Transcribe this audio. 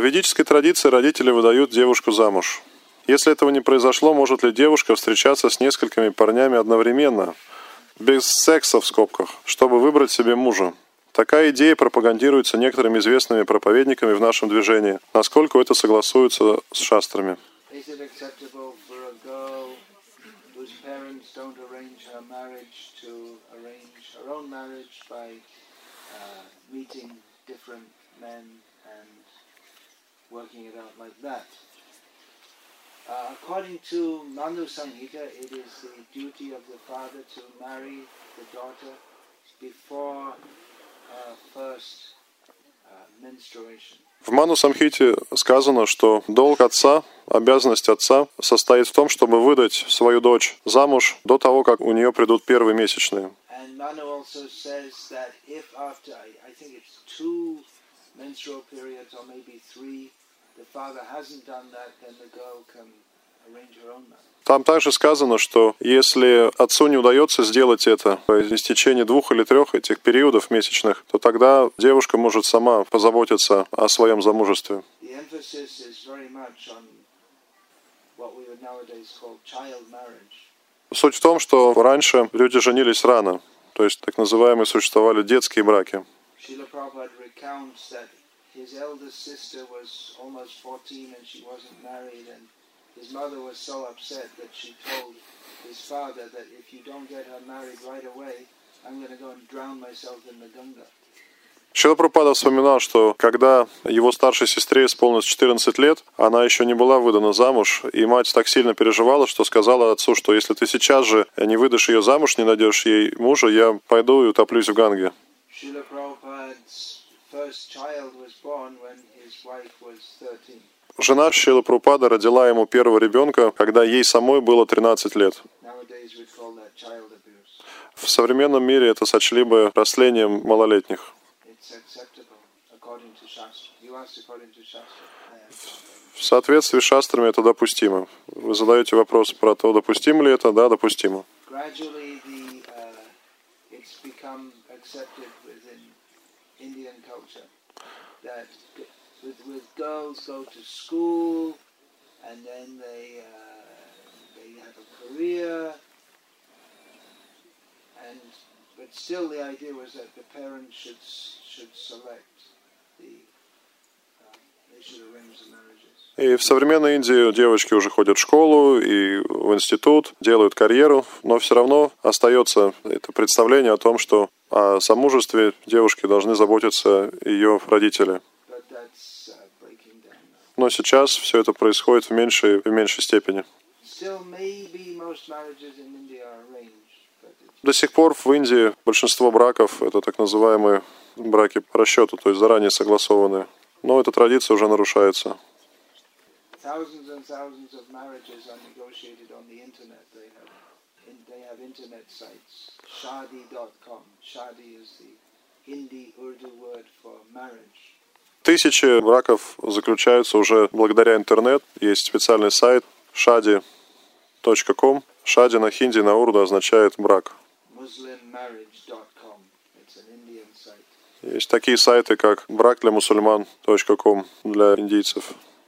В ведической традиции родители выдают девушку замуж. Если этого не произошло, может ли девушка встречаться с несколькими парнями одновременно, без секса в скобках, чтобы выбрать себе мужа? Такая идея пропагандируется некоторыми известными проповедниками в нашем движении. Насколько это согласуется с шастрами? Uh, men and working it out like that? Uh, according to Manu Samhita, it is the duty of the father to marry the daughter before her first uh, menstruation. В Ману Самхите сказано, что долг отца, обязанность отца состоит в том, чтобы выдать свою дочь замуж до того, как у нее придут первые месячные. And Manu also says that if after, I, I think it's two menstrual periods or maybe three, the father hasn't done that, then the girl can arrange her own marriage. Там также сказано, что если отцу не удается сделать это по истечении двух или трех этих периодов месячных, то тогда девушка может сама позаботиться о своем замужестве. Суть в том, что раньше люди женились рано, то есть так называемые существовали детские браки. Srila Prabhupada recounts that his eldest sister was almost 14 and she wasn't married, and his mother was so upset that she told his father that if you don't get her married right away, I'm going to go and drown myself in the Ganga. Шила Пропада вспоминал, что когда его старшей сестре исполнилось 14 лет, она еще не была выдана замуж, и мать так сильно переживала, что сказала отцу, что если ты сейчас же не выдашь ее замуж, не найдешь ей мужа, я пойду и утоплюсь в Ганге. Srila Prabhupada's first child was born when his wife was 13. Жена Шила Прупада родила ему первого ребенка, когда ей самой было 13 лет. В современном мире это сочли бы растлением малолетних. В соответствии с шастрами это допустимо. Вы задаете вопрос про то, допустимо ли это? Да, допустимо. gradually the uh, it's become accepted within Indian culture that with, with girls go to school and then they uh, they have a career and but still the idea was that the parents should should select the uh. И в современной Индии девочки уже ходят в школу и в институт, делают карьеру, но все равно остается это представление о том, что о замужестве девушки должны заботиться ее родители. Но сейчас все это происходит в меньшей, в меньшей степени. До сих пор в Индии большинство браков – это так называемые браки по расчету, то есть заранее согласованные. Но эта традиция уже нарушается. They have, internet sites. Shadi.com. Shadi is the Hindi Urdu word for marriage. Тысячи браков заключаются уже благодаря интернет. Есть специальный сайт shadi.com. Шади на хинди, на урду означает брак. Есть такие сайты, как брак для мусульман.ком для индийцев.